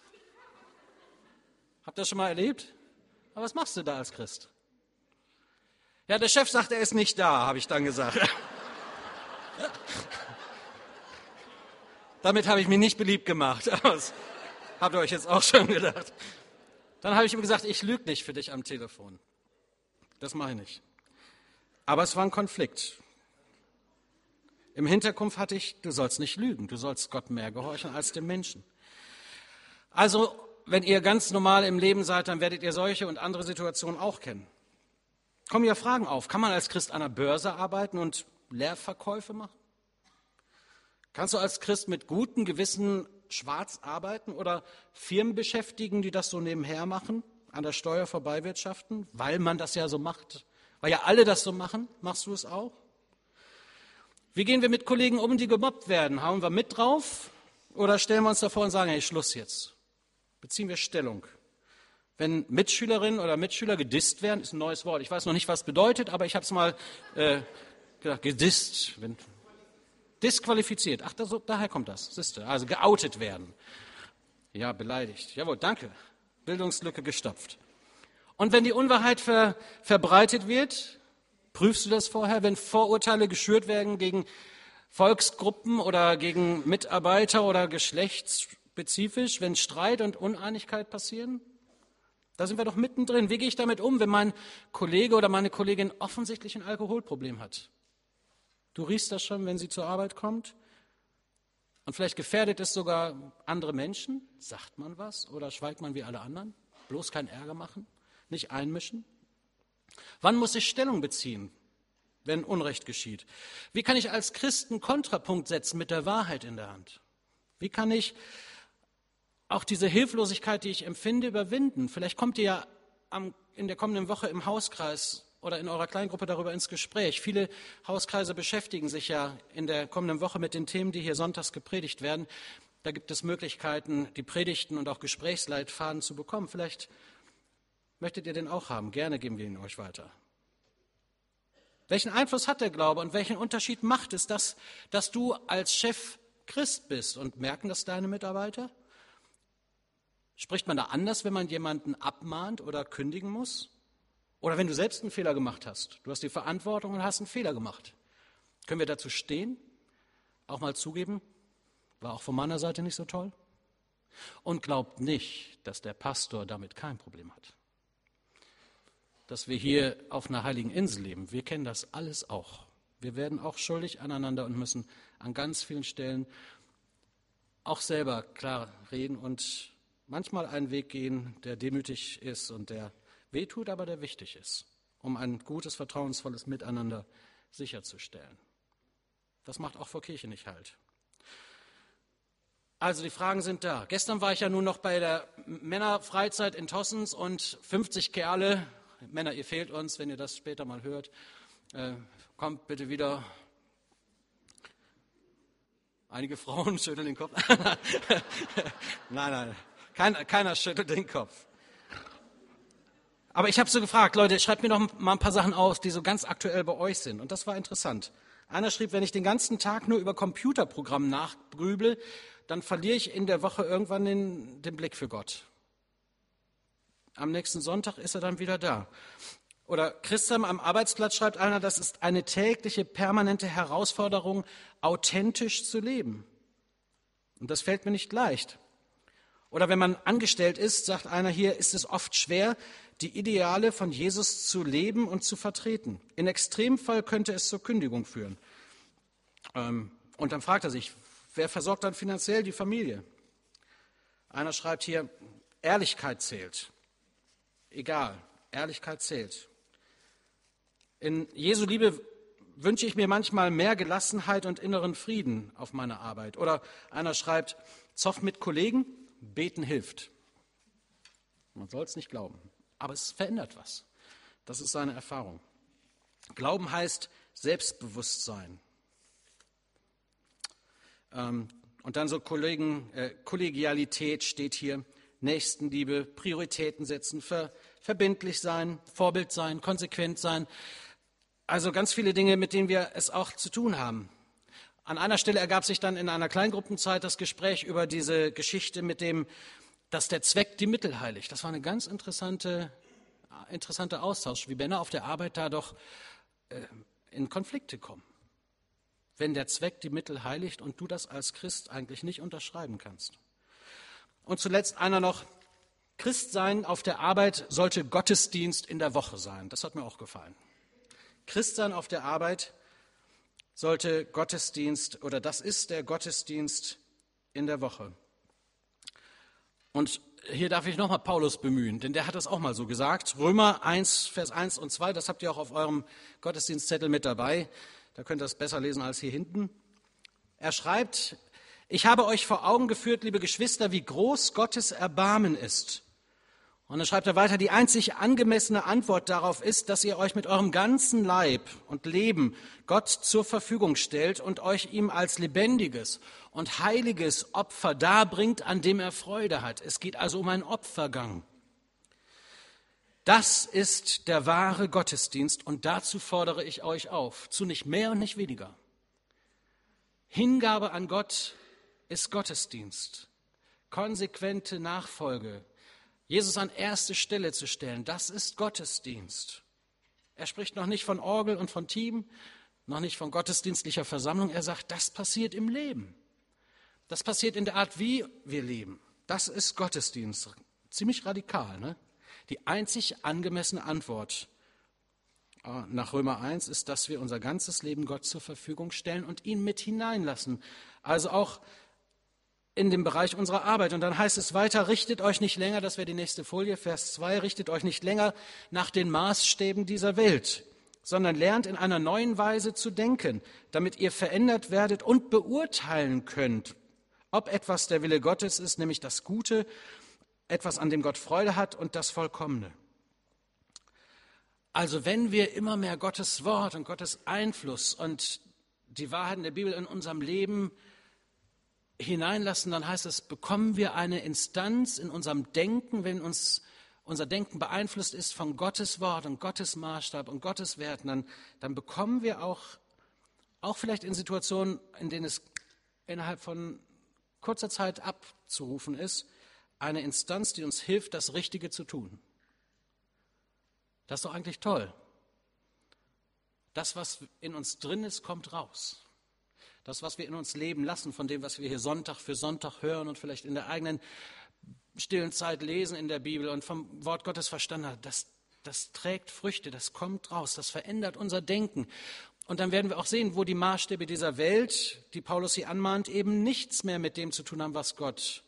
Habt ihr das schon mal erlebt? Aber was machst du da als Christ? Ja, der Chef sagt, er ist nicht da, habe ich dann gesagt. Damit habe ich mich nicht beliebt gemacht. Habt ihr euch jetzt auch schon gedacht? Dann habe ich ihm gesagt, ich lüge nicht für dich am Telefon. Das mache ich nicht. Aber es war ein Konflikt. Im Hinterkopf hatte ich, du sollst nicht lügen, du sollst Gott mehr gehorchen als dem Menschen. Also, wenn ihr ganz normal im Leben seid, dann werdet ihr solche und andere Situationen auch kennen. Kommen ja Fragen auf. Kann man als Christ an der Börse arbeiten und Leerverkäufe machen? Kannst du als Christ mit gutem Gewissen schwarz arbeiten oder Firmen beschäftigen, die das so nebenher machen, an der Steuer vorbeiwirtschaften, weil man das ja so macht? Weil ja alle das so machen, machst du es auch? Wie gehen wir mit Kollegen um, die gemobbt werden? Hauen wir mit drauf oder stellen wir uns davor und sagen, hey, Schluss jetzt? Beziehen wir Stellung? Wenn Mitschülerinnen oder Mitschüler gedisst werden, ist ein neues Wort. Ich weiß noch nicht, was es bedeutet, aber ich habe es mal äh, gedacht, gedisst. Wenn, Disqualifiziert. Ach, das, daher kommt das. Siehste, also geoutet werden. Ja, beleidigt. Jawohl, danke. Bildungslücke gestopft. Und wenn die Unwahrheit ver, verbreitet wird, prüfst du das vorher, wenn Vorurteile geschürt werden gegen Volksgruppen oder gegen Mitarbeiter oder geschlechtsspezifisch, wenn Streit und Uneinigkeit passieren? Da sind wir doch mittendrin. Wie gehe ich damit um, wenn mein Kollege oder meine Kollegin offensichtlich ein Alkoholproblem hat? Du riechst das schon, wenn sie zur Arbeit kommt. Und vielleicht gefährdet es sogar andere Menschen. Sagt man was oder schweigt man wie alle anderen? Bloß kein Ärger machen, nicht einmischen. Wann muss ich Stellung beziehen, wenn Unrecht geschieht? Wie kann ich als Christen Kontrapunkt setzen mit der Wahrheit in der Hand? Wie kann ich auch diese Hilflosigkeit, die ich empfinde, überwinden? Vielleicht kommt ihr ja in der kommenden Woche im Hauskreis oder in eurer Kleingruppe darüber ins Gespräch. Viele Hauskreise beschäftigen sich ja in der kommenden Woche mit den Themen, die hier sonntags gepredigt werden. Da gibt es Möglichkeiten, die Predigten und auch Gesprächsleitfaden zu bekommen. Vielleicht möchtet ihr den auch haben. Gerne geben wir ihn euch weiter. Welchen Einfluss hat der Glaube und welchen Unterschied macht es, dass, dass du als Chef Christ bist und merken das deine Mitarbeiter? Spricht man da anders, wenn man jemanden abmahnt oder kündigen muss? Oder wenn du selbst einen Fehler gemacht hast, du hast die Verantwortung und hast einen Fehler gemacht. Können wir dazu stehen? Auch mal zugeben, war auch von meiner Seite nicht so toll? Und glaubt nicht, dass der Pastor damit kein Problem hat. Dass wir hier auf einer heiligen Insel leben, wir kennen das alles auch. Wir werden auch schuldig aneinander und müssen an ganz vielen Stellen auch selber klar reden und manchmal einen Weg gehen, der demütig ist und der wehtut, aber der wichtig ist, um ein gutes, vertrauensvolles Miteinander sicherzustellen. Das macht auch vor Kirche nicht halt. Also die Fragen sind da. Gestern war ich ja nun noch bei der Männerfreizeit in Tossens und 50 Kerle, Männer, ihr fehlt uns, wenn ihr das später mal hört, äh, kommt bitte wieder. Einige Frauen schütteln den Kopf. nein, nein, keiner, keiner schüttelt den Kopf. Aber ich habe so gefragt, Leute, schreibt mir doch mal ein paar Sachen aus, die so ganz aktuell bei euch sind. Und das war interessant. Einer schrieb, wenn ich den ganzen Tag nur über Computerprogramm nachgrübel, dann verliere ich in der Woche irgendwann den, den Blick für Gott. Am nächsten Sonntag ist er dann wieder da. Oder Christian am Arbeitsplatz schreibt einer, das ist eine tägliche, permanente Herausforderung, authentisch zu leben. Und das fällt mir nicht leicht. Oder wenn man angestellt ist, sagt einer hier, ist es oft schwer, die Ideale von Jesus zu leben und zu vertreten. In Extremfall könnte es zur Kündigung führen. Ähm, und dann fragt er sich, wer versorgt dann finanziell die Familie? Einer schreibt hier, Ehrlichkeit zählt. Egal, Ehrlichkeit zählt. In Jesu Liebe wünsche ich mir manchmal mehr Gelassenheit und inneren Frieden auf meiner Arbeit. Oder einer schreibt, Zoff mit Kollegen, beten hilft. Man soll es nicht glauben. Aber es verändert was. Das ist seine Erfahrung. Glauben heißt Selbstbewusstsein. Ähm, und dann so Kollegen, äh, Kollegialität steht hier, Nächstenliebe, Prioritäten setzen, ver, verbindlich sein, Vorbild sein, konsequent sein. Also ganz viele Dinge, mit denen wir es auch zu tun haben. An einer Stelle ergab sich dann in einer Kleingruppenzeit das Gespräch über diese Geschichte mit dem dass der Zweck die Mittel heiligt. Das war eine ganz interessante, interessanter Austausch, wie Männer auf der Arbeit da doch äh, in Konflikte kommen. Wenn der Zweck die Mittel heiligt und du das als Christ eigentlich nicht unterschreiben kannst. Und zuletzt einer noch, Christsein auf der Arbeit sollte Gottesdienst in der Woche sein. Das hat mir auch gefallen. Christsein auf der Arbeit sollte Gottesdienst oder das ist der Gottesdienst in der Woche. Und hier darf ich nochmal Paulus bemühen, denn der hat das auch mal so gesagt. Römer 1, Vers 1 und 2, das habt ihr auch auf eurem Gottesdienstzettel mit dabei. Da könnt ihr das besser lesen als hier hinten. Er schreibt, ich habe euch vor Augen geführt, liebe Geschwister, wie groß Gottes Erbarmen ist. Und dann schreibt er weiter, die einzig angemessene Antwort darauf ist, dass ihr euch mit eurem ganzen Leib und Leben Gott zur Verfügung stellt und euch ihm als lebendiges und heiliges Opfer darbringt, an dem er Freude hat. Es geht also um einen Opfergang. Das ist der wahre Gottesdienst und dazu fordere ich euch auf, zu nicht mehr und nicht weniger. Hingabe an Gott ist Gottesdienst. Konsequente Nachfolge, Jesus an erste Stelle zu stellen, das ist Gottesdienst. Er spricht noch nicht von Orgel und von Team, noch nicht von gottesdienstlicher Versammlung. Er sagt, das passiert im Leben. Das passiert in der Art, wie wir leben. Das ist Gottesdienst. Ziemlich radikal. Ne? Die einzig angemessene Antwort äh, nach Römer 1 ist, dass wir unser ganzes Leben Gott zur Verfügung stellen und ihn mit hineinlassen. Also auch in dem Bereich unserer Arbeit. Und dann heißt es weiter, richtet euch nicht länger, das wäre die nächste Folie, Vers 2, richtet euch nicht länger nach den Maßstäben dieser Welt, sondern lernt in einer neuen Weise zu denken, damit ihr verändert werdet und beurteilen könnt, ob etwas der Wille Gottes ist, nämlich das Gute, etwas, an dem Gott Freude hat und das Vollkommene. Also wenn wir immer mehr Gottes Wort und Gottes Einfluss und die Wahrheiten der Bibel in unserem Leben hineinlassen, dann heißt es, bekommen wir eine Instanz in unserem Denken, wenn uns unser Denken beeinflusst ist von Gottes Wort und Gottes Maßstab und Gottes Werten, dann, dann bekommen wir auch, auch vielleicht in Situationen, in denen es innerhalb von kurzer Zeit abzurufen ist, eine Instanz, die uns hilft, das Richtige zu tun. Das ist doch eigentlich toll. Das, was in uns drin ist, kommt raus. Das, was wir in uns leben lassen, von dem, was wir hier Sonntag für Sonntag hören und vielleicht in der eigenen stillen Zeit lesen in der Bibel und vom Wort Gottes verstanden haben, das, das trägt Früchte, das kommt raus, das verändert unser Denken. Und dann werden wir auch sehen, wo die Maßstäbe dieser Welt, die Paulus hier anmahnt, eben nichts mehr mit dem zu tun haben, was Gott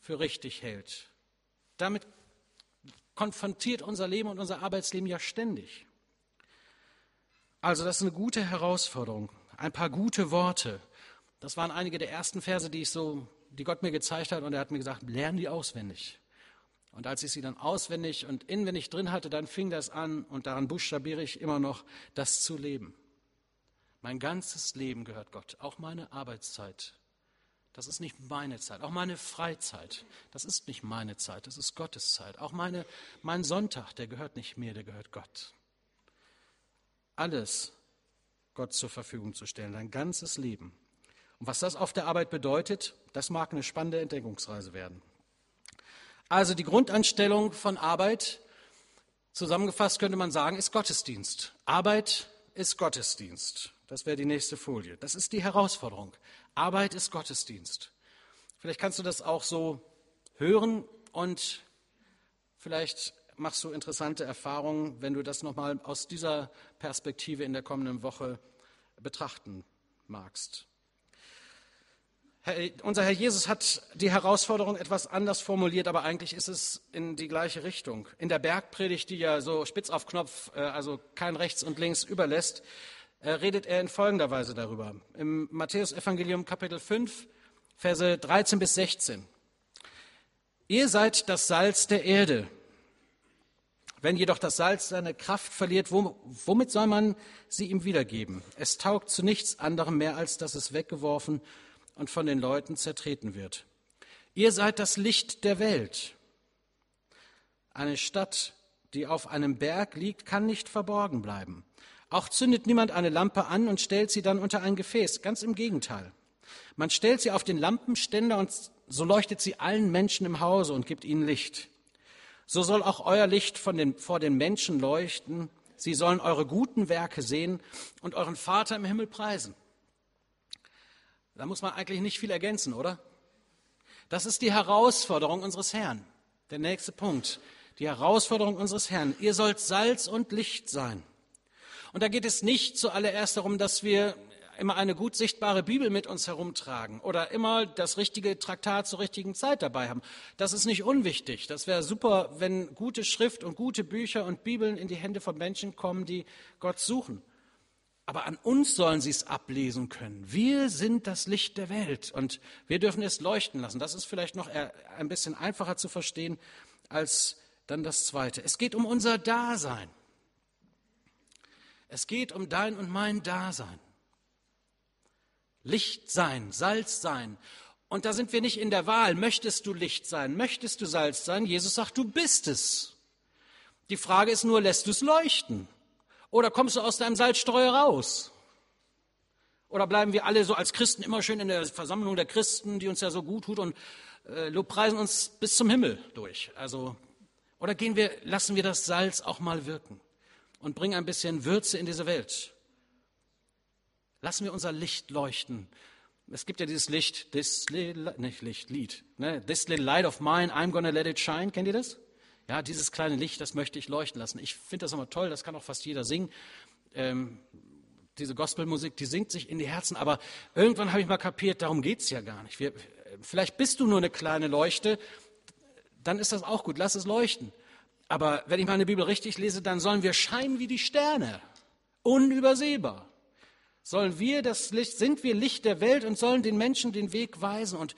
für richtig hält. Damit konfrontiert unser Leben und unser Arbeitsleben ja ständig. Also das ist eine gute Herausforderung. Ein paar gute Worte. Das waren einige der ersten Verse, die ich so, die Gott mir gezeigt hat, und er hat mir gesagt, lern die auswendig. Und als ich sie dann auswendig und inwendig drin hatte, dann fing das an, und daran buchstabiere ich immer noch, das zu leben. Mein ganzes Leben gehört Gott, auch meine Arbeitszeit. Das ist nicht meine Zeit, auch meine Freizeit. Das ist nicht meine Zeit, das ist Gottes Zeit. Auch meine, mein Sonntag, der gehört nicht mir, der gehört Gott. Alles Gott zur Verfügung zu stellen, dein ganzes Leben. Und was das auf der Arbeit bedeutet, das mag eine spannende Entdeckungsreise werden. Also die Grundanstellung von Arbeit, zusammengefasst könnte man sagen, ist Gottesdienst. Arbeit ist Gottesdienst. Das wäre die nächste Folie. Das ist die Herausforderung. Arbeit ist Gottesdienst. Vielleicht kannst du das auch so hören und vielleicht machst du interessante Erfahrungen, wenn du das nochmal aus dieser Perspektive in der kommenden Woche betrachten magst. Herr, unser Herr Jesus hat die Herausforderung etwas anders formuliert, aber eigentlich ist es in die gleiche Richtung. In der Bergpredigt, die ja so spitz auf Knopf, äh, also kein rechts und links überlässt, äh, redet er in folgender Weise darüber. Im Matthäus-Evangelium Kapitel 5, Verse 13 bis 16. Ihr seid das Salz der Erde. Wenn jedoch das Salz seine Kraft verliert, womit soll man sie ihm wiedergeben? Es taugt zu nichts anderem mehr, als dass es weggeworfen und von den Leuten zertreten wird. Ihr seid das Licht der Welt. Eine Stadt, die auf einem Berg liegt, kann nicht verborgen bleiben. Auch zündet niemand eine Lampe an und stellt sie dann unter ein Gefäß. Ganz im Gegenteil. Man stellt sie auf den Lampenständer und so leuchtet sie allen Menschen im Hause und gibt ihnen Licht. So soll auch euer Licht den, vor den Menschen leuchten. Sie sollen eure guten Werke sehen und euren Vater im Himmel preisen. Da muss man eigentlich nicht viel ergänzen, oder? Das ist die Herausforderung unseres Herrn. Der nächste Punkt. Die Herausforderung unseres Herrn. Ihr sollt Salz und Licht sein. Und da geht es nicht zuallererst darum, dass wir immer eine gut sichtbare Bibel mit uns herumtragen oder immer das richtige Traktat zur richtigen Zeit dabei haben. Das ist nicht unwichtig. Das wäre super, wenn gute Schrift und gute Bücher und Bibeln in die Hände von Menschen kommen, die Gott suchen. Aber an uns sollen sie es ablesen können. Wir sind das Licht der Welt und wir dürfen es leuchten lassen. Das ist vielleicht noch ein bisschen einfacher zu verstehen als dann das Zweite. Es geht um unser Dasein. Es geht um dein und mein Dasein. Licht sein, Salz sein. Und da sind wir nicht in der Wahl. Möchtest du Licht sein? Möchtest du Salz sein? Jesus sagt, du bist es. Die Frage ist nur, lässt du es leuchten? Oder kommst du aus deinem Salzstreuer raus? Oder bleiben wir alle so als Christen immer schön in der Versammlung der Christen, die uns ja so gut tut und äh, lobpreisen uns bis zum Himmel durch? Also, oder gehen wir, lassen wir das Salz auch mal wirken? und bring ein bisschen Würze in diese Welt. Lassen wir unser Licht leuchten. Es gibt ja dieses Licht, this little, nicht Licht, Lied, ne? This little light of mine, I'm gonna let it shine. Kennt ihr das? Ja, dieses kleine Licht, das möchte ich leuchten lassen. Ich finde das immer toll, das kann auch fast jeder singen. Ähm, diese Gospelmusik, die singt sich in die Herzen, aber irgendwann habe ich mal kapiert, darum geht's ja gar nicht. Wir, vielleicht bist du nur eine kleine Leuchte, dann ist das auch gut, lass es leuchten. Aber wenn ich meine Bibel richtig lese, dann sollen wir scheinen wie die Sterne, unübersehbar. Sollen wir das Licht, sind wir Licht der Welt und sollen den Menschen den Weg weisen und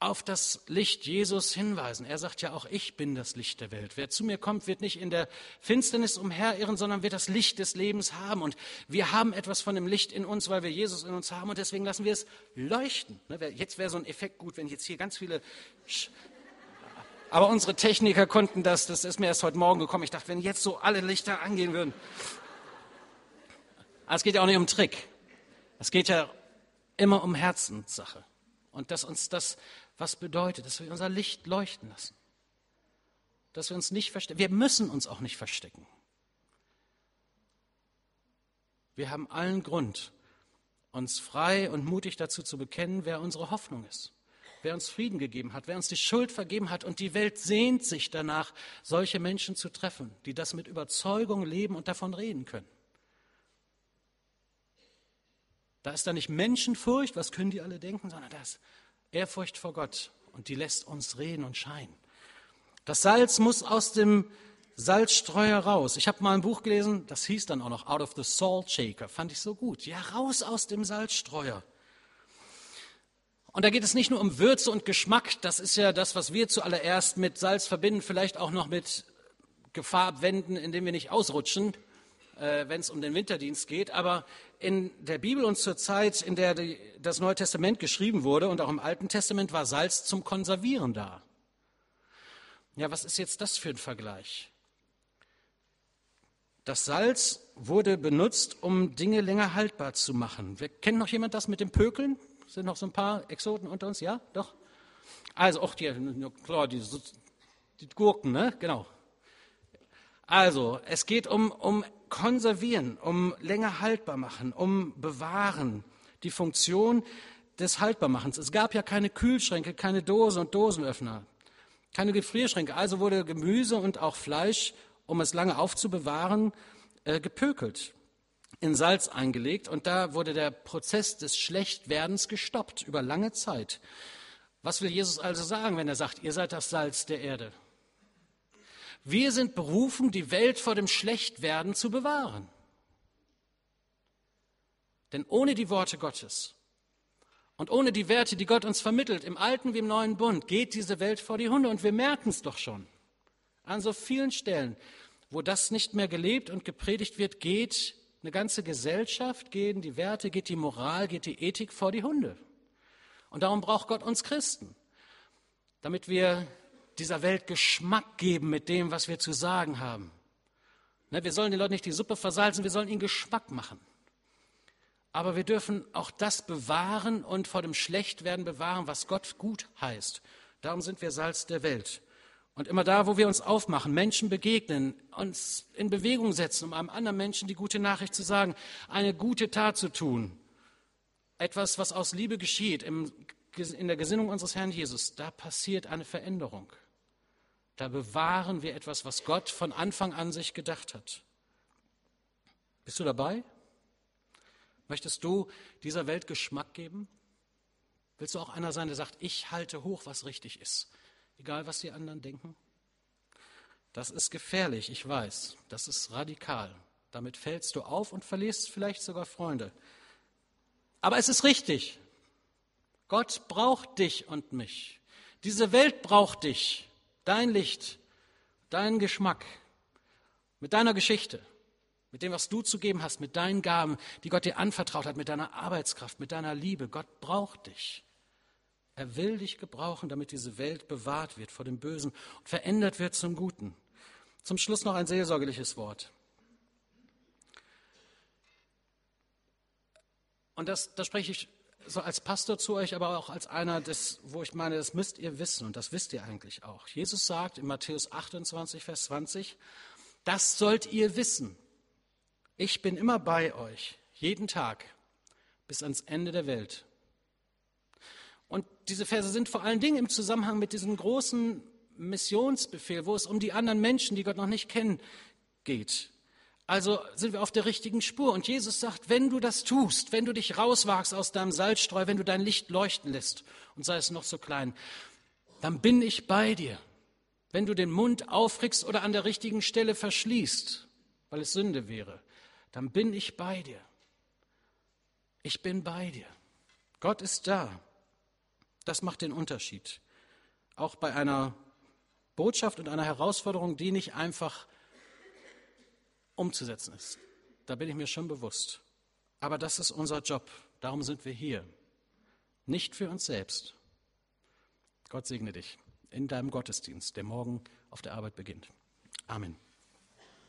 auf das Licht Jesus hinweisen. Er sagt ja auch, ich bin das Licht der Welt. Wer zu mir kommt, wird nicht in der Finsternis umherirren, sondern wird das Licht des Lebens haben. Und wir haben etwas von dem Licht in uns, weil wir Jesus in uns haben und deswegen lassen wir es leuchten. Ne, jetzt wäre so ein Effekt gut, wenn jetzt hier ganz viele aber unsere Techniker konnten das, das ist mir erst heute Morgen gekommen. Ich dachte, wenn jetzt so alle Lichter angehen würden. Aber es geht ja auch nicht um Trick. Es geht ja immer um Herzenssache. Und dass uns das was bedeutet, dass wir unser Licht leuchten lassen. Dass wir uns nicht verstecken. Wir müssen uns auch nicht verstecken. Wir haben allen Grund, uns frei und mutig dazu zu bekennen, wer unsere Hoffnung ist, wer uns Frieden gegeben hat, wer uns die Schuld vergeben hat. Und die Welt sehnt sich danach, solche Menschen zu treffen, die das mit Überzeugung leben und davon reden können. Da ist da nicht Menschenfurcht, was können die alle denken, sondern da ist Ehrfurcht vor Gott und die lässt uns reden und scheinen. Das Salz muss aus dem Salzstreuer raus. Ich habe mal ein Buch gelesen, das hieß dann auch noch Out of the Salt Shaker. Fand ich so gut. Ja, raus aus dem Salzstreuer. Und da geht es nicht nur um Würze und Geschmack, das ist ja das, was wir zuallererst mit Salz verbinden, vielleicht auch noch mit Gefahr abwenden, indem wir nicht ausrutschen, äh, wenn es um den Winterdienst geht. Aber in der Bibel und zur Zeit, in der die, das Neue Testament geschrieben wurde und auch im Alten Testament war Salz zum Konservieren da. Ja, was ist jetzt das für ein Vergleich? Das Salz wurde benutzt, um Dinge länger haltbar zu machen. Wir, kennt noch jemand das mit dem Pökeln? Sind noch so ein paar Exoten unter uns? Ja, doch. Also, auch die, klar, die, die Gurken, ne? Genau. Also, es geht um, um Konservieren, um länger haltbar machen, um Bewahren, die Funktion des Haltbarmachens. Es gab ja keine Kühlschränke, keine Dose und Dosenöffner, keine Gefrierschränke. Also wurde Gemüse und auch Fleisch um es lange aufzubewahren, äh, gepökelt, in Salz eingelegt und da wurde der Prozess des Schlechtwerdens gestoppt über lange Zeit. Was will Jesus also sagen, wenn er sagt, ihr seid das Salz der Erde? Wir sind berufen, die Welt vor dem Schlechtwerden zu bewahren. Denn ohne die Worte Gottes und ohne die Werte, die Gott uns vermittelt, im alten wie im neuen Bund, geht diese Welt vor die Hunde. Und wir merken es doch schon. An so vielen Stellen. Wo das nicht mehr gelebt und gepredigt wird, geht eine ganze Gesellschaft, gehen die Werte, geht die Moral, geht die Ethik vor die Hunde. Und darum braucht Gott uns Christen, damit wir dieser Welt Geschmack geben mit dem, was wir zu sagen haben. Ne, wir sollen den Leuten nicht die Suppe versalzen, wir sollen ihnen Geschmack machen. Aber wir dürfen auch das bewahren und vor dem Schlechtwerden bewahren, was Gott gut heißt. Darum sind wir Salz der Welt. Und immer da, wo wir uns aufmachen, Menschen begegnen, uns in Bewegung setzen, um einem anderen Menschen die gute Nachricht zu sagen, eine gute Tat zu tun, etwas, was aus Liebe geschieht, in der Gesinnung unseres Herrn Jesus, da passiert eine Veränderung. Da bewahren wir etwas, was Gott von Anfang an sich gedacht hat. Bist du dabei? Möchtest du dieser Welt Geschmack geben? Willst du auch einer sein, der sagt, ich halte hoch, was richtig ist? egal was die anderen denken? Das ist gefährlich, ich weiß. Das ist radikal. Damit fällst du auf und verlierst vielleicht sogar Freunde. Aber es ist richtig. Gott braucht dich und mich. Diese Welt braucht dich, dein Licht, deinen Geschmack, mit deiner Geschichte, mit dem, was du zu geben hast, mit deinen Gaben, die Gott dir anvertraut hat, mit deiner Arbeitskraft, mit deiner Liebe. Gott braucht dich. Er will dich gebrauchen, damit diese Welt bewahrt wird vor dem Bösen und verändert wird zum Guten. Zum Schluss noch ein seelsorgerliches Wort. Und das, das spreche ich so als Pastor zu euch, aber auch als einer, des, wo ich meine, das müsst ihr wissen und das wisst ihr eigentlich auch. Jesus sagt in Matthäus 28, Vers 20, das sollt ihr wissen. Ich bin immer bei euch, jeden Tag, bis ans Ende der Welt. Und diese Verse sind vor allen Dingen im Zusammenhang mit diesem großen Missionsbefehl, wo es um die anderen Menschen, die Gott noch nicht kennen, geht. Also sind wir auf der richtigen Spur. Und Jesus sagt, wenn du das tust, wenn du dich rauswagst aus deinem Salzstreu, wenn du dein Licht leuchten lässt, und sei es noch so klein, dann bin ich bei dir. Wenn du den Mund aufrickst oder an der richtigen Stelle verschließt, weil es Sünde wäre, dann bin ich bei dir. Ich bin bei dir. Gott ist da. Das macht den Unterschied. Auch bei einer Botschaft und einer Herausforderung, die nicht einfach umzusetzen ist. Da bin ich mir schon bewusst. Aber das ist unser Job. Darum sind wir hier. Nicht für uns selbst. Gott segne dich in deinem Gottesdienst, der morgen auf der Arbeit beginnt. Amen.